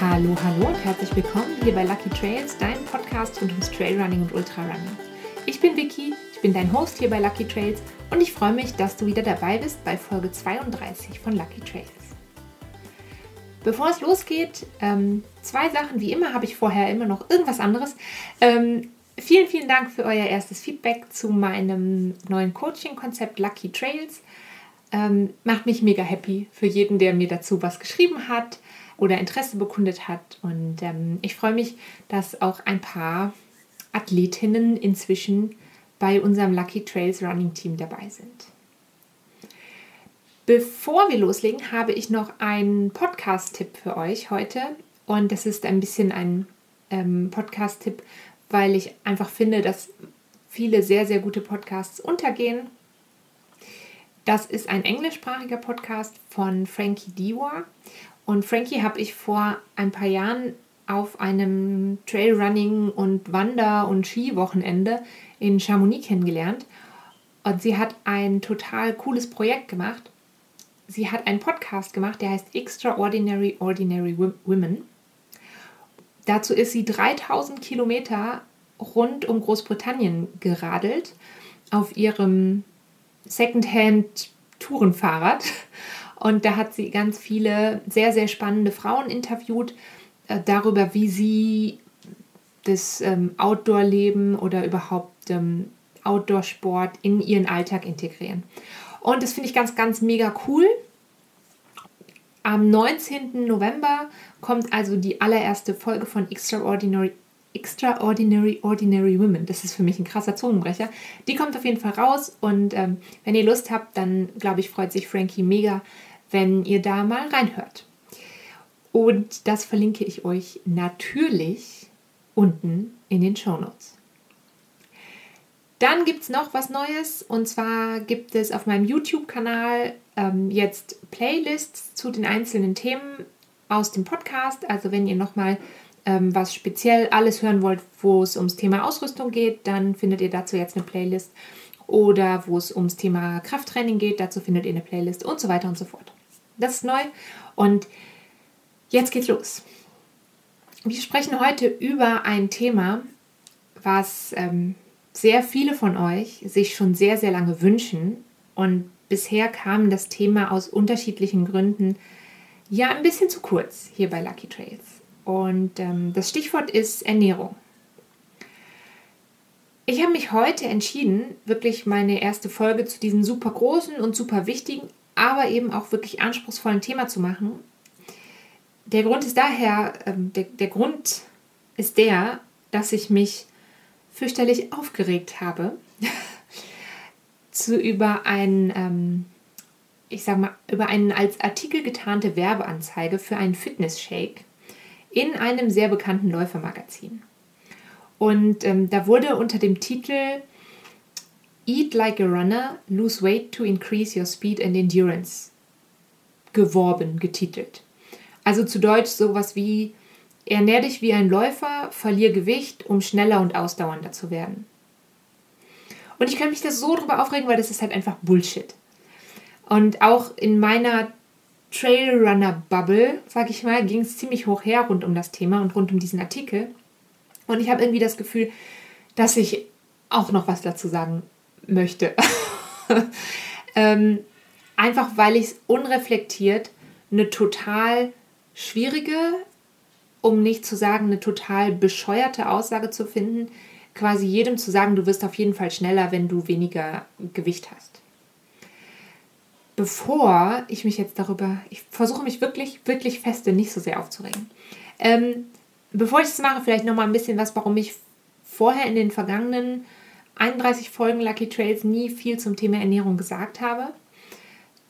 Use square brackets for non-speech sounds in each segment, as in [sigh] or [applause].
Hallo, hallo und herzlich willkommen hier bei Lucky Trails, deinem Podcast rund ums Trailrunning und Ultrarunning. Ich bin Vicky, ich bin dein Host hier bei Lucky Trails und ich freue mich, dass du wieder dabei bist bei Folge 32 von Lucky Trails. Bevor es losgeht, ähm, zwei Sachen. Wie immer habe ich vorher immer noch irgendwas anderes. Ähm, vielen, vielen Dank für euer erstes Feedback zu meinem neuen Coaching-Konzept Lucky Trails. Ähm, macht mich mega happy für jeden, der mir dazu was geschrieben hat oder Interesse bekundet hat. Und ähm, ich freue mich, dass auch ein paar Athletinnen inzwischen bei unserem Lucky Trails Running Team dabei sind. Bevor wir loslegen, habe ich noch einen Podcast-Tipp für euch heute. Und das ist ein bisschen ein ähm, Podcast-Tipp, weil ich einfach finde, dass viele sehr, sehr gute Podcasts untergehen. Das ist ein englischsprachiger Podcast von Frankie Diwa. Und Frankie habe ich vor ein paar Jahren auf einem Trailrunning und Wander- und Skiwochenende in Chamonix kennengelernt. Und sie hat ein total cooles Projekt gemacht. Sie hat einen Podcast gemacht, der heißt Extraordinary Ordinary Women. Dazu ist sie 3000 Kilometer rund um Großbritannien geradelt auf ihrem Secondhand-Tourenfahrrad. Und da hat sie ganz viele sehr, sehr spannende Frauen interviewt äh, darüber, wie sie das ähm, Outdoor-Leben oder überhaupt ähm, Outdoor-Sport in ihren Alltag integrieren. Und das finde ich ganz, ganz mega cool. Am 19. November kommt also die allererste Folge von Extraordinary, Extraordinary Ordinary Women. Das ist für mich ein krasser Zungenbrecher. Die kommt auf jeden Fall raus und ähm, wenn ihr Lust habt, dann glaube ich, freut sich Frankie mega, wenn ihr da mal reinhört. Und das verlinke ich euch natürlich unten in den Show Notes. Dann gibt es noch was Neues und zwar gibt es auf meinem YouTube-Kanal ähm, jetzt Playlists zu den einzelnen Themen aus dem Podcast. Also wenn ihr nochmal ähm, was speziell alles hören wollt, wo es ums Thema Ausrüstung geht, dann findet ihr dazu jetzt eine Playlist. Oder wo es ums Thema Krafttraining geht, dazu findet ihr eine Playlist und so weiter und so fort. Das ist neu und jetzt geht's los. Wir sprechen heute über ein Thema, was ähm, sehr viele von euch sich schon sehr, sehr lange wünschen. Und bisher kam das Thema aus unterschiedlichen Gründen ja ein bisschen zu kurz hier bei Lucky Trails. Und ähm, das Stichwort ist Ernährung. Ich habe mich heute entschieden, wirklich meine erste Folge zu diesem super großen und super wichtigen, aber eben auch wirklich anspruchsvollen Thema zu machen. Der Grund ist daher, ähm, der, der Grund ist der, dass ich mich fürchterlich aufgeregt habe [laughs] zu über ein, ähm, ich sag mal, über einen als Artikel getarnte Werbeanzeige für einen Fitness-Shake in einem sehr bekannten Läufermagazin. Und ähm, da wurde unter dem Titel Eat like a runner, lose weight to increase your speed and endurance geworben, getitelt. Also zu Deutsch sowas wie Ernähr dich wie ein Läufer, verlier Gewicht, um schneller und ausdauernder zu werden. Und ich kann mich da so drüber aufregen, weil das ist halt einfach Bullshit. Und auch in meiner Trailrunner-Bubble, sag ich mal, ging es ziemlich hoch her rund um das Thema und rund um diesen Artikel. Und ich habe irgendwie das Gefühl, dass ich auch noch was dazu sagen möchte. [laughs] ähm, einfach weil ich es unreflektiert eine total schwierige, um nicht zu sagen, eine total bescheuerte Aussage zu finden, quasi jedem zu sagen, du wirst auf jeden Fall schneller, wenn du weniger Gewicht hast. Bevor ich mich jetzt darüber, ich versuche mich wirklich, wirklich feste, nicht so sehr aufzuregen. Ähm, bevor ich das mache, vielleicht nochmal ein bisschen was, warum ich vorher in den vergangenen 31 Folgen Lucky Trails nie viel zum Thema Ernährung gesagt habe.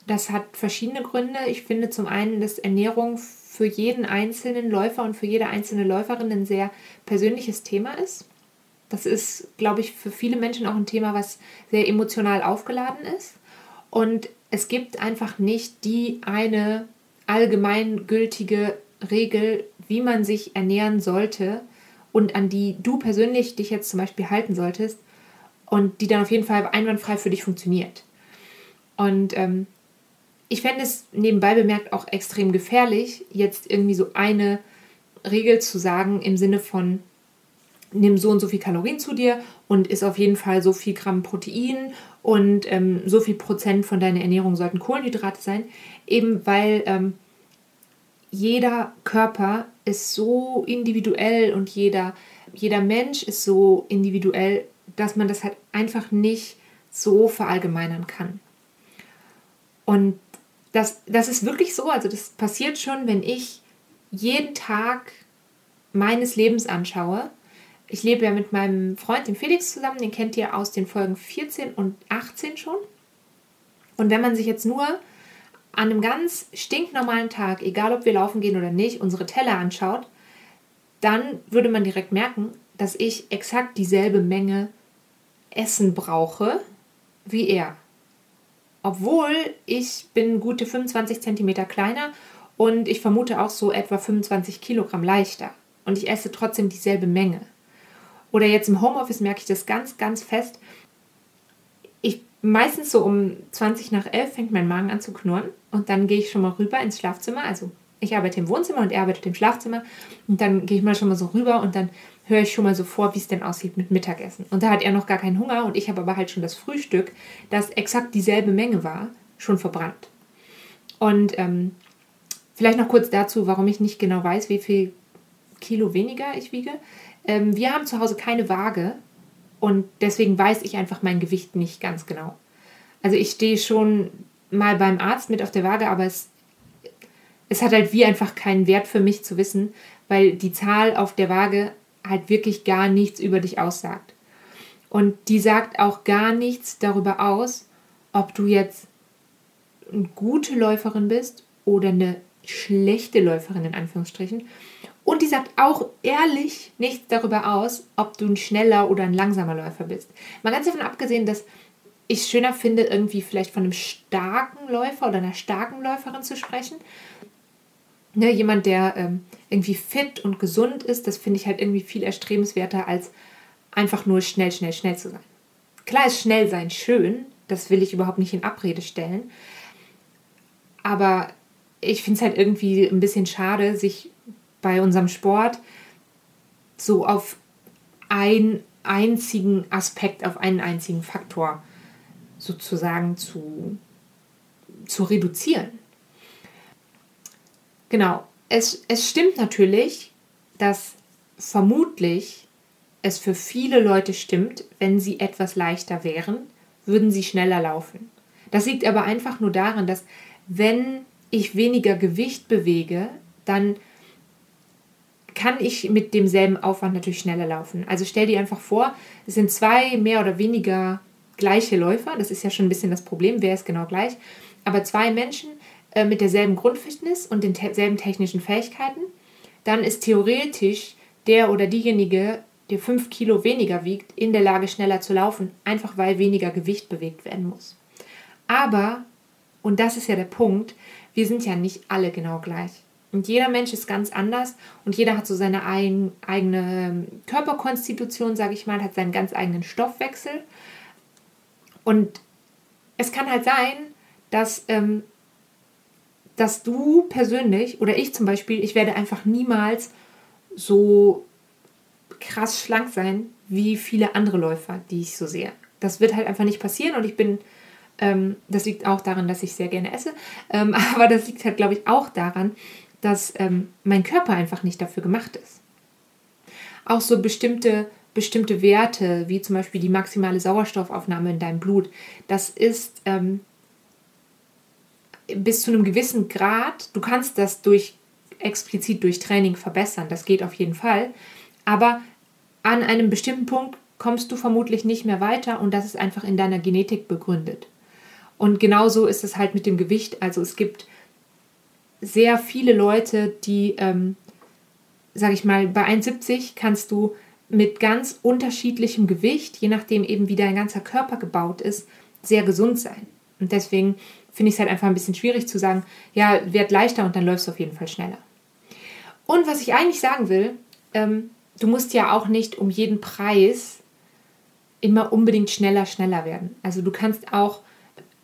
Das hat verschiedene Gründe. Ich finde zum einen, dass Ernährung für jeden einzelnen Läufer und für jede einzelne Läuferin ein sehr persönliches Thema ist. Das ist, glaube ich, für viele Menschen auch ein Thema, was sehr emotional aufgeladen ist. Und es gibt einfach nicht die eine allgemeingültige Regel, wie man sich ernähren sollte und an die du persönlich dich jetzt zum Beispiel halten solltest und die dann auf jeden Fall einwandfrei für dich funktioniert. Und ähm, ich fände es nebenbei bemerkt auch extrem gefährlich, jetzt irgendwie so eine Regel zu sagen im Sinne von, nimm so und so viel Kalorien zu dir und isst auf jeden Fall so viel Gramm Protein und ähm, so viel Prozent von deiner Ernährung sollten Kohlenhydrate sein, eben weil ähm, jeder Körper ist so individuell und jeder, jeder Mensch ist so individuell, dass man das halt einfach nicht so verallgemeinern kann. Und das, das ist wirklich so, also das passiert schon, wenn ich jeden Tag meines Lebens anschaue. Ich lebe ja mit meinem Freund, dem Felix, zusammen, den kennt ihr aus den Folgen 14 und 18 schon. Und wenn man sich jetzt nur an einem ganz stinknormalen Tag, egal ob wir laufen gehen oder nicht, unsere Teller anschaut, dann würde man direkt merken, dass ich exakt dieselbe Menge Essen brauche wie er. Obwohl ich bin gute 25 cm kleiner und ich vermute auch so etwa 25 Kilogramm leichter. Und ich esse trotzdem dieselbe Menge. Oder jetzt im Homeoffice merke ich das ganz, ganz fest. Ich meistens so um 20 nach 11 fängt mein Magen an zu knurren und dann gehe ich schon mal rüber ins Schlafzimmer. Also ich arbeite im Wohnzimmer und er arbeitet im Schlafzimmer und dann gehe ich mal schon mal so rüber und dann höre ich schon mal so vor, wie es denn aussieht mit Mittagessen. Und da hat er noch gar keinen Hunger und ich habe aber halt schon das Frühstück, das exakt dieselbe Menge war, schon verbrannt. Und ähm, vielleicht noch kurz dazu, warum ich nicht genau weiß, wie viel Kilo weniger ich wiege. Ähm, wir haben zu Hause keine Waage und deswegen weiß ich einfach mein Gewicht nicht ganz genau. Also ich stehe schon mal beim Arzt mit auf der Waage, aber es, es hat halt wie einfach keinen Wert für mich zu wissen, weil die Zahl auf der Waage halt wirklich gar nichts über dich aussagt. Und die sagt auch gar nichts darüber aus, ob du jetzt eine gute Läuferin bist oder eine schlechte Läuferin in Anführungsstrichen. Und die sagt auch ehrlich nichts darüber aus, ob du ein schneller oder ein langsamer Läufer bist. Mal ganz davon abgesehen, dass ich schöner finde, irgendwie vielleicht von einem starken Läufer oder einer starken Läuferin zu sprechen. Ne, jemand, der ähm, irgendwie fit und gesund ist, das finde ich halt irgendwie viel erstrebenswerter, als einfach nur schnell, schnell, schnell zu sein. Klar ist schnell sein schön, das will ich überhaupt nicht in Abrede stellen. Aber ich finde es halt irgendwie ein bisschen schade, sich bei unserem Sport so auf einen einzigen Aspekt, auf einen einzigen Faktor sozusagen zu, zu reduzieren. Genau, es, es stimmt natürlich, dass vermutlich es für viele Leute stimmt, wenn sie etwas leichter wären, würden sie schneller laufen. Das liegt aber einfach nur daran, dass wenn ich weniger Gewicht bewege, dann kann ich mit demselben Aufwand natürlich schneller laufen. Also stell dir einfach vor, es sind zwei mehr oder weniger gleiche Läufer. Das ist ja schon ein bisschen das Problem, wer ist genau gleich. Aber zwei Menschen äh, mit derselben Grundfitness und denselben technischen Fähigkeiten, dann ist theoretisch der oder diejenige, der fünf Kilo weniger wiegt, in der Lage, schneller zu laufen, einfach weil weniger Gewicht bewegt werden muss. Aber, und das ist ja der Punkt, wir sind ja nicht alle genau gleich. Und jeder Mensch ist ganz anders und jeder hat so seine ein, eigene Körperkonstitution, sage ich mal, hat seinen ganz eigenen Stoffwechsel. Und es kann halt sein, dass, ähm, dass du persönlich oder ich zum Beispiel, ich werde einfach niemals so krass schlank sein wie viele andere Läufer, die ich so sehe. Das wird halt einfach nicht passieren und ich bin ähm, das liegt auch daran, dass ich sehr gerne esse. Ähm, [laughs] aber das liegt halt, glaube ich, auch daran, dass ähm, mein Körper einfach nicht dafür gemacht ist. Auch so bestimmte, bestimmte Werte, wie zum Beispiel die maximale Sauerstoffaufnahme in deinem Blut, das ist ähm, bis zu einem gewissen Grad, du kannst das durch explizit durch Training verbessern, das geht auf jeden Fall, aber an einem bestimmten Punkt kommst du vermutlich nicht mehr weiter und das ist einfach in deiner Genetik begründet. Und genauso ist es halt mit dem Gewicht. Also es gibt sehr viele Leute, die, ähm, sag ich mal, bei 1,70 kannst du mit ganz unterschiedlichem Gewicht, je nachdem eben wie dein ganzer Körper gebaut ist, sehr gesund sein. Und deswegen finde ich es halt einfach ein bisschen schwierig zu sagen, ja, werd leichter und dann läufst du auf jeden Fall schneller. Und was ich eigentlich sagen will, ähm, du musst ja auch nicht um jeden Preis immer unbedingt schneller, schneller werden. Also du kannst auch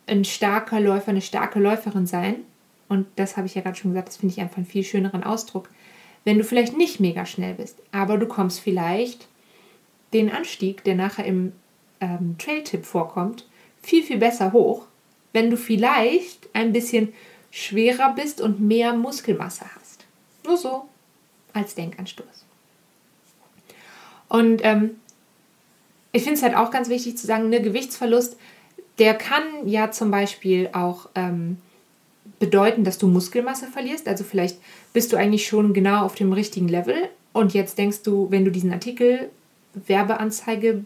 ein starker Läufer, eine starke Läuferin sein. Und das habe ich ja gerade schon gesagt, das finde ich einfach einen viel schöneren Ausdruck. wenn du vielleicht nicht mega schnell bist, aber du kommst vielleicht den Anstieg, der nachher im ähm, Trail-Tipp vorkommt, viel, viel besser hoch, wenn du vielleicht ein bisschen schwerer bist und mehr Muskelmasse hast. Nur so als Denkanstoß. Und ähm, ich finde es halt auch ganz wichtig zu sagen, ne, Gewichtsverlust, der kann ja zum Beispiel auch ähm, bedeuten, dass du Muskelmasse verlierst. Also vielleicht bist du eigentlich schon genau auf dem richtigen Level und jetzt denkst du, wenn du diesen Artikel Werbeanzeige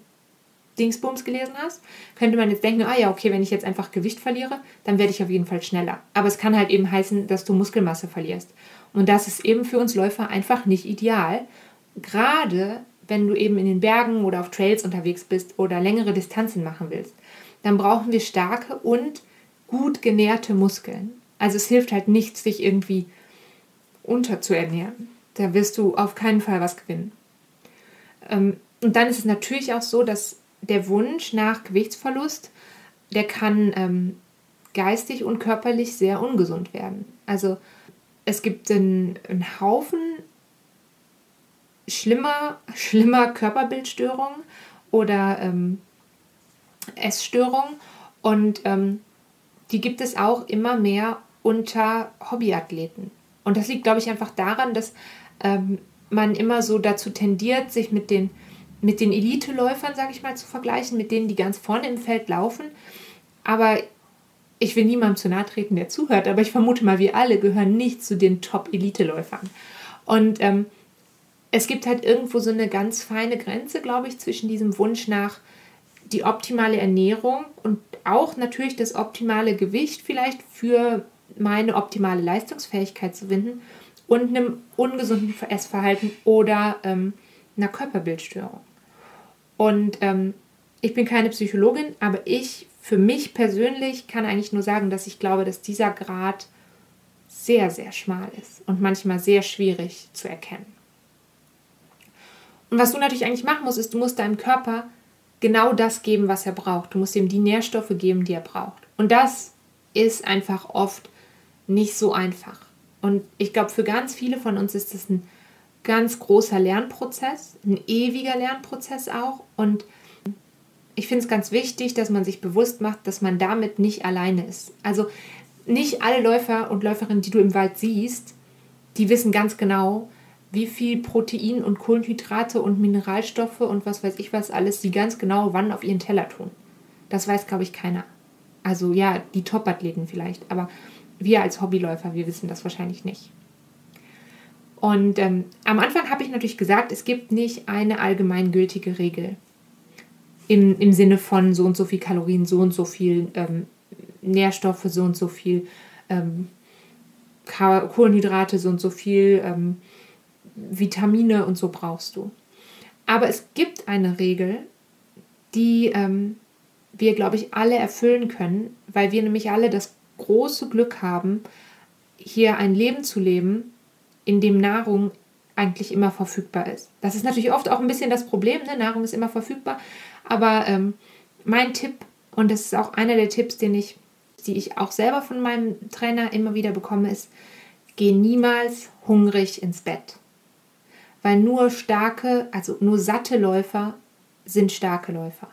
Dingsbums gelesen hast, könnte man jetzt denken, ah ja, okay, wenn ich jetzt einfach Gewicht verliere, dann werde ich auf jeden Fall schneller. Aber es kann halt eben heißen, dass du Muskelmasse verlierst. Und das ist eben für uns Läufer einfach nicht ideal. Gerade wenn du eben in den Bergen oder auf Trails unterwegs bist oder längere Distanzen machen willst, dann brauchen wir starke und gut genährte Muskeln. Also es hilft halt nichts, sich irgendwie unterzuernähren. Da wirst du auf keinen Fall was gewinnen. Ähm, und dann ist es natürlich auch so, dass der Wunsch nach Gewichtsverlust, der kann ähm, geistig und körperlich sehr ungesund werden. Also es gibt einen, einen Haufen schlimmer, schlimmer Körperbildstörungen oder ähm, Essstörungen und ähm, die gibt es auch immer mehr unter Hobbyathleten. Und das liegt, glaube ich, einfach daran, dass ähm, man immer so dazu tendiert, sich mit den, mit den Elite-Läufern, sage ich mal, zu vergleichen, mit denen, die ganz vorne im Feld laufen. Aber ich will niemandem zu nahe treten, der zuhört, aber ich vermute mal, wir alle gehören nicht zu den Top-Elite-Läufern. Und ähm, es gibt halt irgendwo so eine ganz feine Grenze, glaube ich, zwischen diesem Wunsch nach die optimale Ernährung und auch natürlich das optimale Gewicht vielleicht für meine optimale Leistungsfähigkeit zu finden und einem ungesunden Essverhalten oder ähm, einer Körperbildstörung. Und ähm, ich bin keine Psychologin, aber ich für mich persönlich kann eigentlich nur sagen, dass ich glaube, dass dieser Grad sehr, sehr schmal ist und manchmal sehr schwierig zu erkennen. Und was du natürlich eigentlich machen musst, ist, du musst deinem Körper genau das geben, was er braucht. Du musst ihm die Nährstoffe geben, die er braucht. Und das ist einfach oft nicht so einfach. Und ich glaube, für ganz viele von uns ist das ein ganz großer Lernprozess, ein ewiger Lernprozess auch. Und ich finde es ganz wichtig, dass man sich bewusst macht, dass man damit nicht alleine ist. Also nicht alle Läufer und Läuferinnen, die du im Wald siehst, die wissen ganz genau, wie viel Protein und Kohlenhydrate und Mineralstoffe und was weiß ich was alles sie ganz genau wann auf ihren Teller tun. Das weiß, glaube ich, keiner. Also ja, die Top-Athleten vielleicht, aber wir als Hobbyläufer, wir wissen das wahrscheinlich nicht. Und ähm, am Anfang habe ich natürlich gesagt, es gibt nicht eine allgemeingültige Regel. Im, Im Sinne von so und so viel Kalorien, so und so viel ähm, Nährstoffe, so und so viel ähm, Kohlenhydrate, so und so viel ähm, Vitamine und so brauchst du. Aber es gibt eine Regel, die ähm, wir, glaube ich, alle erfüllen können, weil wir nämlich alle das große Glück haben, hier ein Leben zu leben, in dem Nahrung eigentlich immer verfügbar ist. Das ist natürlich oft auch ein bisschen das Problem, ne? Nahrung ist immer verfügbar. Aber ähm, mein Tipp, und das ist auch einer der Tipps, den ich, die ich auch selber von meinem Trainer immer wieder bekomme, ist, geh niemals hungrig ins Bett. Weil nur starke, also nur satte Läufer sind starke Läufer.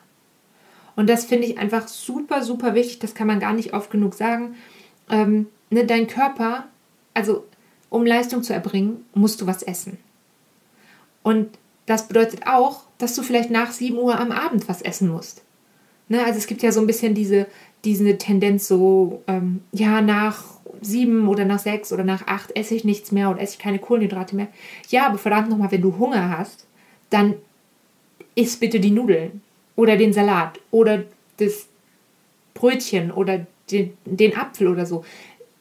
Und das finde ich einfach super, super wichtig. Das kann man gar nicht oft genug sagen. Ähm, ne, dein Körper, also um Leistung zu erbringen, musst du was essen. Und das bedeutet auch, dass du vielleicht nach 7 Uhr am Abend was essen musst. Ne, also es gibt ja so ein bisschen diese, diese Tendenz so, ähm, ja, nach sieben oder nach sechs oder nach acht esse ich nichts mehr oder esse ich keine Kohlenhydrate mehr. Ja, aber verdammt nochmal, wenn du Hunger hast, dann isst bitte die Nudeln oder den Salat oder das Brötchen oder den, den Apfel oder so,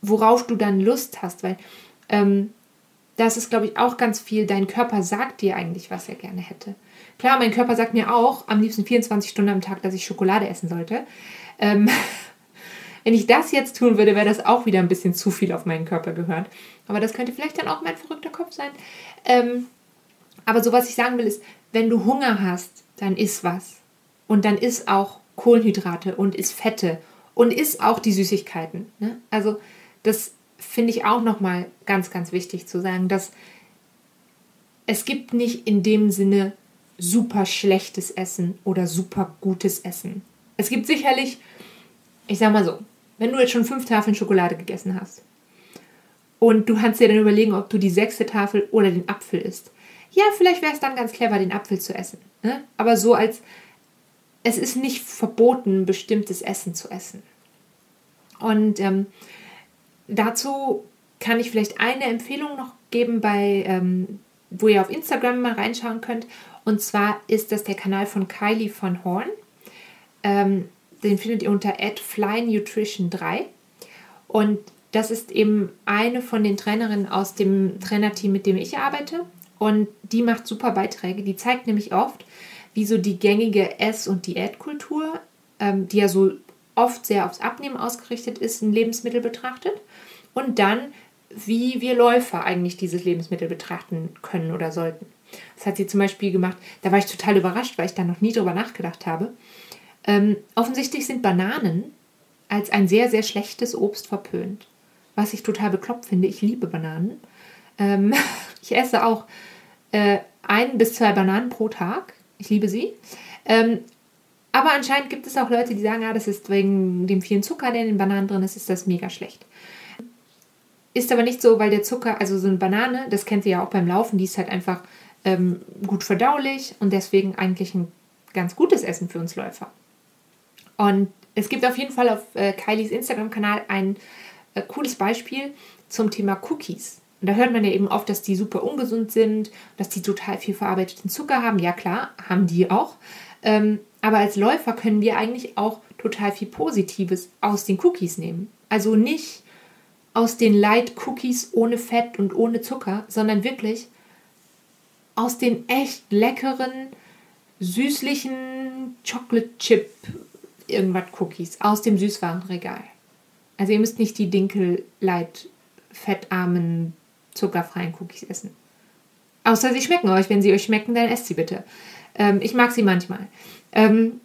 worauf du dann Lust hast, weil ähm, das ist, glaube ich, auch ganz viel, dein Körper sagt dir eigentlich, was er gerne hätte. Klar, mein Körper sagt mir auch am liebsten 24 Stunden am Tag, dass ich Schokolade essen sollte. Ähm, [laughs] wenn ich das jetzt tun würde, wäre das auch wieder ein bisschen zu viel auf meinen Körper gehört. Aber das könnte vielleicht dann auch mein verrückter Kopf sein. Ähm, aber so, was ich sagen will, ist, wenn du Hunger hast, dann isst was. Und dann isst auch Kohlenhydrate und isst Fette und isst auch die Süßigkeiten. Ne? Also das finde ich auch nochmal ganz, ganz wichtig zu sagen, dass es gibt nicht in dem Sinne super schlechtes Essen oder super gutes Essen. Es gibt sicherlich, ich sag mal so, wenn du jetzt schon fünf Tafeln Schokolade gegessen hast und du kannst dir dann überlegen, ob du die sechste Tafel oder den Apfel isst. Ja, vielleicht wäre es dann ganz clever, den Apfel zu essen. Ne? Aber so als, es ist nicht verboten, bestimmtes Essen zu essen. Und ähm, dazu kann ich vielleicht eine Empfehlung noch geben, bei, ähm, wo ihr auf Instagram mal reinschauen könnt. Und zwar ist das der Kanal von Kylie von Horn. Ähm, den findet ihr unter @flynutrition3 und das ist eben eine von den Trainerinnen aus dem Trainerteam, mit dem ich arbeite. Und die macht super Beiträge. Die zeigt nämlich oft, wie so die gängige Ess- und Diätkultur, ähm, die ja so oft sehr aufs Abnehmen ausgerichtet ist, ein Lebensmittel betrachtet. Und dann, wie wir Läufer eigentlich dieses Lebensmittel betrachten können oder sollten. Das hat sie zum Beispiel gemacht. Da war ich total überrascht, weil ich da noch nie drüber nachgedacht habe. Ähm, offensichtlich sind Bananen als ein sehr, sehr schlechtes Obst verpönt. Was ich total bekloppt finde. Ich liebe Bananen. Ähm, [laughs] ich esse auch äh, ein bis zwei Bananen pro Tag. Ich liebe sie. Ähm, aber anscheinend gibt es auch Leute, die sagen, ja, das ist wegen dem vielen Zucker, der in den Bananen drin ist, ist das mega schlecht. Ist aber nicht so, weil der Zucker, also so eine Banane, das kennt ihr ja auch beim Laufen, die ist halt einfach ähm, gut verdaulich und deswegen eigentlich ein ganz gutes Essen für uns Läufer. Und es gibt auf jeden Fall auf äh, Kylies Instagram-Kanal ein äh, cooles Beispiel zum Thema Cookies. Und da hört man ja eben oft, dass die super ungesund sind, dass die total viel verarbeiteten Zucker haben. Ja klar, haben die auch. Ähm, aber als Läufer können wir eigentlich auch total viel Positives aus den Cookies nehmen. Also nicht aus den Light Cookies ohne Fett und ohne Zucker, sondern wirklich aus den echt leckeren, süßlichen Chocolate Chip irgendwas Cookies aus dem Süßwarenregal. Also ihr müsst nicht die Dinkel Light fettarmen, zuckerfreien Cookies essen. Außer sie schmecken euch. Wenn sie euch schmecken, dann esst sie bitte. Ähm, ich mag sie manchmal. Ähm,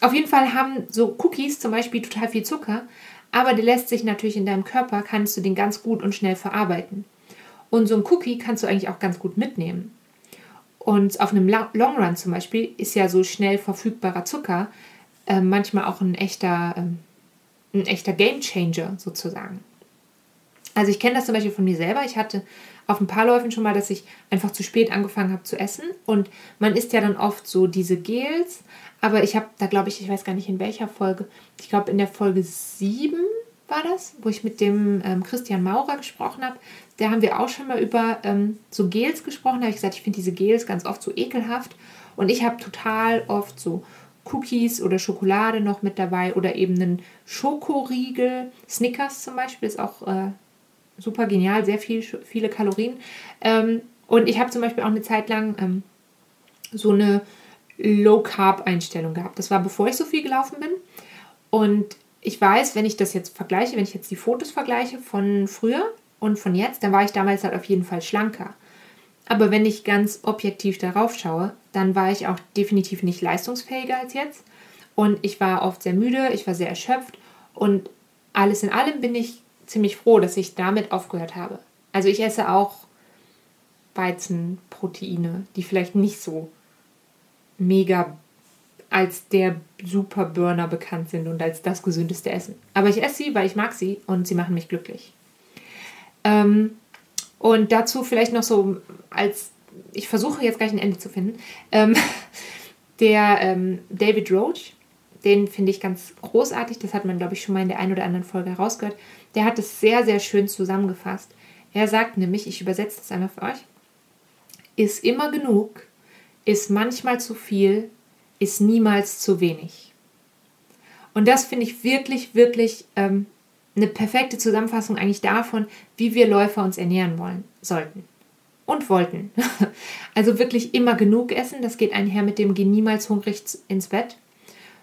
auf jeden Fall haben so Cookies zum Beispiel total viel Zucker, aber der lässt sich natürlich in deinem Körper, kannst du den ganz gut und schnell verarbeiten. Und so ein Cookie kannst du eigentlich auch ganz gut mitnehmen. Und auf einem Long Run zum Beispiel ist ja so schnell verfügbarer Zucker äh, manchmal auch ein echter, äh, ein echter Game Changer sozusagen. Also ich kenne das zum Beispiel von mir selber. Ich hatte auf ein paar Läufen schon mal, dass ich einfach zu spät angefangen habe zu essen. Und man isst ja dann oft so diese Gels. Aber ich habe da, glaube ich, ich weiß gar nicht in welcher Folge, ich glaube in der Folge 7 war das, wo ich mit dem ähm, Christian Maurer gesprochen habe. Da haben wir auch schon mal über ähm, so Gels gesprochen. Da habe ich gesagt, ich finde diese Gels ganz oft so ekelhaft. Und ich habe total oft so Cookies oder Schokolade noch mit dabei oder eben einen Schokoriegel. Snickers zum Beispiel ist auch äh, super genial, sehr viel, viele Kalorien. Ähm, und ich habe zum Beispiel auch eine Zeit lang ähm, so eine Low-Carb-Einstellung gehabt. Das war bevor ich so viel gelaufen bin. Und ich weiß, wenn ich das jetzt vergleiche, wenn ich jetzt die Fotos vergleiche von früher und von jetzt, dann war ich damals halt auf jeden Fall schlanker. Aber wenn ich ganz objektiv darauf schaue, dann war ich auch definitiv nicht leistungsfähiger als jetzt. Und ich war oft sehr müde, ich war sehr erschöpft. Und alles in allem bin ich ziemlich froh, dass ich damit aufgehört habe. Also ich esse auch Weizenproteine, die vielleicht nicht so mega als der Superburner bekannt sind und als das gesündeste Essen. Aber ich esse sie, weil ich mag sie und sie machen mich glücklich. Ähm, und dazu vielleicht noch so als, ich versuche jetzt gleich ein Ende zu finden, ähm, [laughs] der ähm, David Roach, den finde ich ganz großartig, das hat man, glaube ich, schon mal in der einen oder anderen Folge herausgehört, der hat es sehr, sehr schön zusammengefasst. Er sagt nämlich, ich übersetze das einmal für euch, ist immer genug, ist manchmal zu viel, ist niemals zu wenig. Und das finde ich wirklich, wirklich ähm, eine perfekte Zusammenfassung eigentlich davon, wie wir Läufer uns ernähren wollen, sollten und wollten. [laughs] Also wirklich immer genug essen, das geht einher mit dem Geh niemals hungrig ins Bett.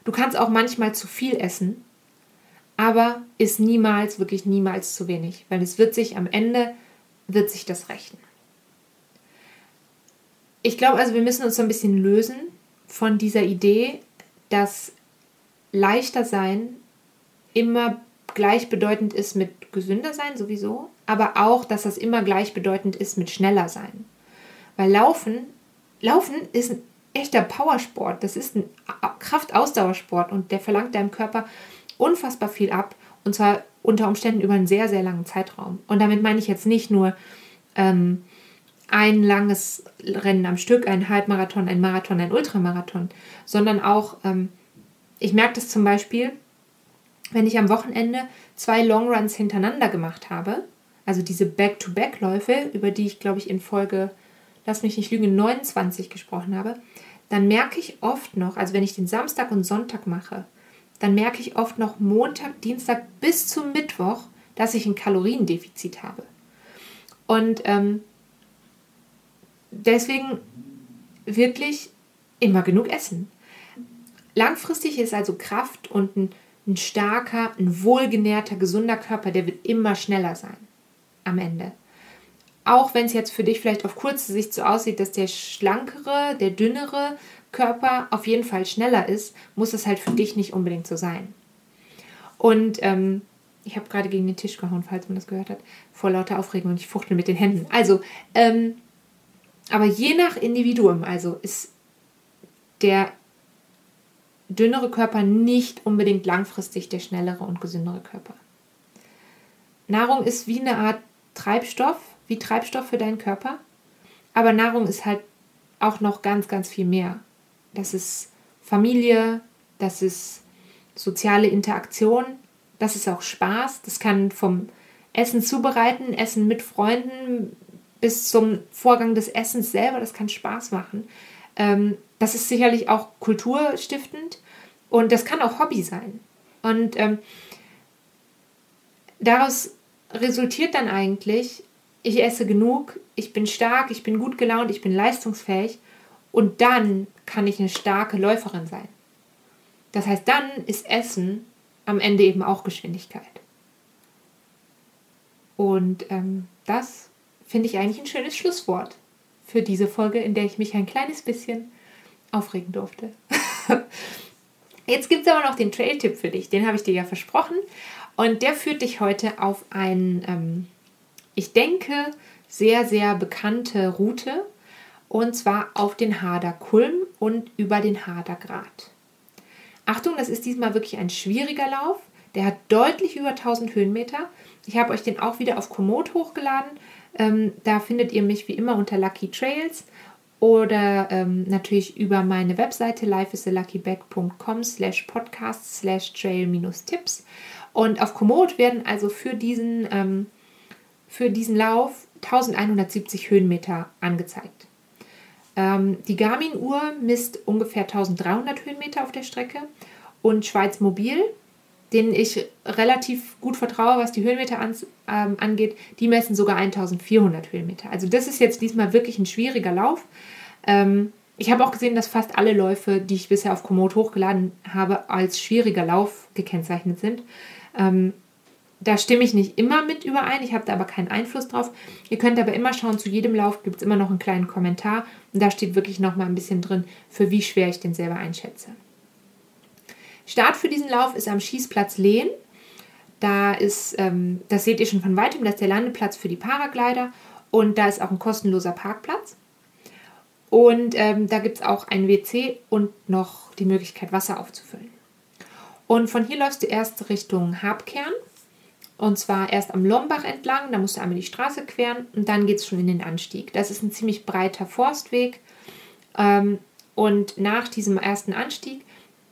Du kannst auch manchmal zu viel essen, aber ist niemals, wirklich niemals zu wenig, weil es wird sich am Ende, wird sich das rächen. Ich glaube also, wir müssen uns so ein bisschen lösen von dieser Idee, dass leichter sein immer gleichbedeutend ist mit gesünder sein sowieso, aber auch, dass das immer gleichbedeutend ist mit schneller sein. Weil Laufen, Laufen ist ein echter Powersport. Das ist ein Kraftausdauersport und der verlangt deinem Körper unfassbar viel ab. Und zwar unter Umständen über einen sehr, sehr langen Zeitraum. Und damit meine ich jetzt nicht nur ähm, ein langes Rennen am Stück, ein Halbmarathon, ein Marathon, ein Ultramarathon, sondern auch, ähm, ich merke das zum Beispiel, wenn ich am Wochenende zwei Longruns hintereinander gemacht habe, also diese Back-to-Back-Läufe, über die ich glaube ich in Folge, lass mich nicht lügen, 29 gesprochen habe, dann merke ich oft noch, also wenn ich den Samstag und Sonntag mache, dann merke ich oft noch Montag, Dienstag bis zum Mittwoch, dass ich ein Kaloriendefizit habe. Und ähm, deswegen wirklich immer genug essen. Langfristig ist also Kraft und ein, ein starker, ein wohlgenährter, gesunder Körper, der wird immer schneller sein am Ende. Auch wenn es jetzt für dich vielleicht auf kurze Sicht so aussieht, dass der schlankere, der dünnere Körper auf jeden Fall schneller ist, muss es halt für dich nicht unbedingt so sein. Und ähm, ich habe gerade gegen den Tisch gehauen, falls man das gehört hat, vor lauter Aufregung und ich fuchtel mit den Händen. Also, ähm, aber je nach Individuum, also ist der dünnere Körper nicht unbedingt langfristig der schnellere und gesündere Körper. Nahrung ist wie eine Art Treibstoff, wie Treibstoff für deinen Körper, aber Nahrung ist halt auch noch ganz, ganz viel mehr. Das ist Familie, das ist soziale Interaktion, das ist auch Spaß, das kann vom Essen zubereiten, Essen mit Freunden bis zum Vorgang des Essens selber, das kann Spaß machen. Ähm, das ist sicherlich auch kulturstiftend und das kann auch Hobby sein. Und ähm, daraus resultiert dann eigentlich, ich esse genug, ich bin stark, ich bin gut gelaunt, ich bin leistungsfähig und dann kann ich eine starke Läuferin sein. Das heißt, dann ist Essen am Ende eben auch Geschwindigkeit. Und ähm, das finde ich eigentlich ein schönes Schlusswort für diese Folge, in der ich mich ein kleines bisschen aufregen durfte. [laughs] Jetzt gibt es aber noch den Trail-Tipp für dich, den habe ich dir ja versprochen. Und der führt dich heute auf eine, ähm, ich denke, sehr, sehr bekannte Route. Und zwar auf den Harder Kulm und über den Harder Grat. Achtung, das ist diesmal wirklich ein schwieriger Lauf. Der hat deutlich über 1000 Höhenmeter. Ich habe euch den auch wieder auf Komoot hochgeladen. Ähm, da findet ihr mich wie immer unter Lucky Trails oder ähm, natürlich über meine Webseite lifeisalaluckyback.com slash podcast slash trail minus Tipps. Und auf Komoot werden also für diesen, ähm, für diesen Lauf 1170 Höhenmeter angezeigt. Ähm, die Garmin-Uhr misst ungefähr 1300 Höhenmeter auf der Strecke und Schweiz Mobil, denen ich relativ gut vertraue, was die Höhenmeter an, ähm, angeht, die messen sogar 1400 Höhenmeter. Also das ist jetzt diesmal wirklich ein schwieriger Lauf. Ähm, ich habe auch gesehen, dass fast alle Läufe, die ich bisher auf Komoot hochgeladen habe, als schwieriger Lauf gekennzeichnet sind. Ähm, da stimme ich nicht immer mit überein, ich habe da aber keinen Einfluss drauf. Ihr könnt aber immer schauen, zu jedem Lauf gibt es immer noch einen kleinen Kommentar und da steht wirklich noch mal ein bisschen drin, für wie schwer ich den selber einschätze. Start für diesen Lauf ist am Schießplatz Lehen. Da ist, ähm, das seht ihr schon von weitem, das ist der Landeplatz für die Paraglider und da ist auch ein kostenloser Parkplatz. Und ähm, da gibt es auch ein WC und noch die Möglichkeit, Wasser aufzufüllen. Und von hier läufst du erst Richtung Habkern. Und zwar erst am Lombach entlang, da musst du einmal die Straße queren und dann geht es schon in den Anstieg. Das ist ein ziemlich breiter Forstweg. Ähm, und nach diesem ersten Anstieg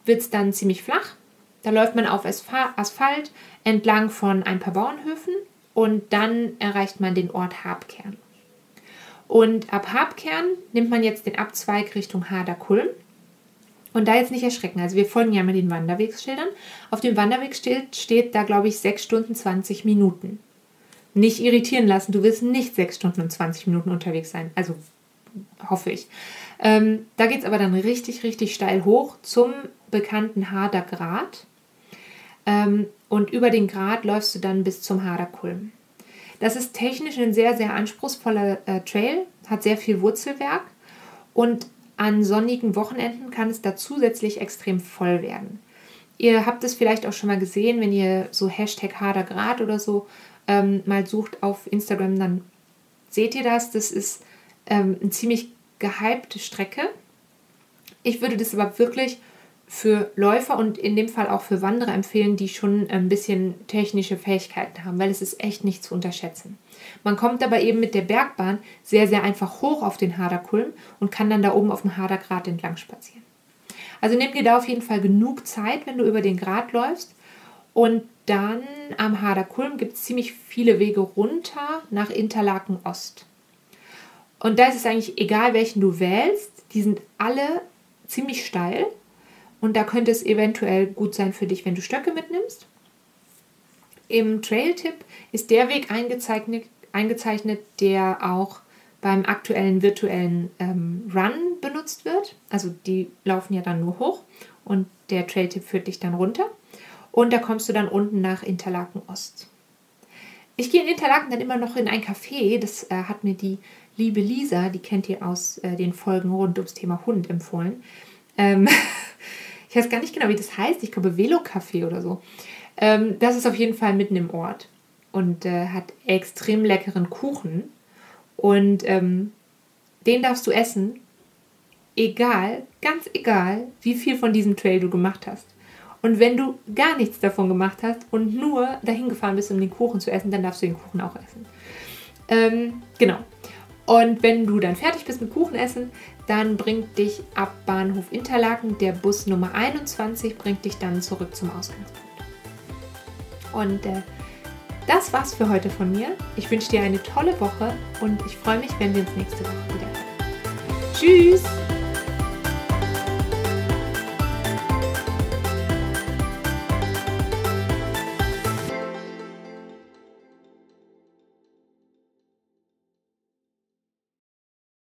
wird es dann ziemlich flach. Da läuft man auf Asphalt entlang von ein paar Bauernhöfen und dann erreicht man den Ort Habkern. Und ab Habkern nimmt man jetzt den Abzweig Richtung Haderkulm. Und da jetzt nicht erschrecken. Also wir folgen ja mal den Wanderwegsschildern. Auf dem Wanderweg steht, da, glaube ich, 6 Stunden 20 Minuten. Nicht irritieren lassen, du wirst nicht 6 Stunden und 20 Minuten unterwegs sein. Also hoffe ich. Ähm, da geht es aber dann richtig, richtig steil hoch zum bekannten Harder Grat. Ähm, und über den Grat läufst du dann bis zum Haderkulm. Das ist technisch ein sehr, sehr anspruchsvoller äh, Trail, hat sehr viel Wurzelwerk und an sonnigen Wochenenden kann es da zusätzlich extrem voll werden. Ihr habt es vielleicht auch schon mal gesehen, wenn ihr so Hashtag Hadergrad oder so ähm, mal sucht auf Instagram, dann seht ihr das. Das ist ähm, eine ziemlich gehypte Strecke. Ich würde das aber wirklich für Läufer und in dem Fall auch für Wanderer empfehlen, die schon ein bisschen technische Fähigkeiten haben, weil es ist echt nicht zu unterschätzen. Man kommt aber eben mit der Bergbahn sehr, sehr einfach hoch auf den Haderkulm und kann dann da oben auf dem Hadergrat entlang spazieren. Also nimm dir da auf jeden Fall genug Zeit, wenn du über den Grat läufst. Und dann am Haderkulm gibt es ziemlich viele Wege runter nach Interlaken Ost. Und da ist es eigentlich egal, welchen du wählst, die sind alle ziemlich steil. Und da könnte es eventuell gut sein für dich, wenn du Stöcke mitnimmst. Im Trail-Tipp ist der Weg eingezeichnet, eingezeichnet, der auch beim aktuellen virtuellen ähm, Run benutzt wird. Also die laufen ja dann nur hoch und der Trail-Tipp führt dich dann runter. Und da kommst du dann unten nach Interlaken Ost. Ich gehe in Interlaken dann immer noch in ein Café. Das äh, hat mir die liebe Lisa, die kennt ihr aus äh, den Folgen rund ums Thema Hund, empfohlen. Ähm, [laughs] ich weiß gar nicht genau, wie das heißt. Ich glaube, Velo-Café oder so. Ähm, das ist auf jeden Fall mitten im Ort und äh, hat extrem leckeren Kuchen. Und ähm, den darfst du essen, egal, ganz egal, wie viel von diesem Trail du gemacht hast. Und wenn du gar nichts davon gemacht hast und nur dahin gefahren bist, um den Kuchen zu essen, dann darfst du den Kuchen auch essen. Ähm, genau. Und wenn du dann fertig bist mit Kuchen essen, dann bringt dich ab Bahnhof Interlaken der Bus Nummer 21, bringt dich dann zurück zum Ausgangspunkt. Und äh, das war's für heute von mir. Ich wünsche dir eine tolle Woche und ich freue mich, wenn wir uns nächste Woche wieder. Tschüss!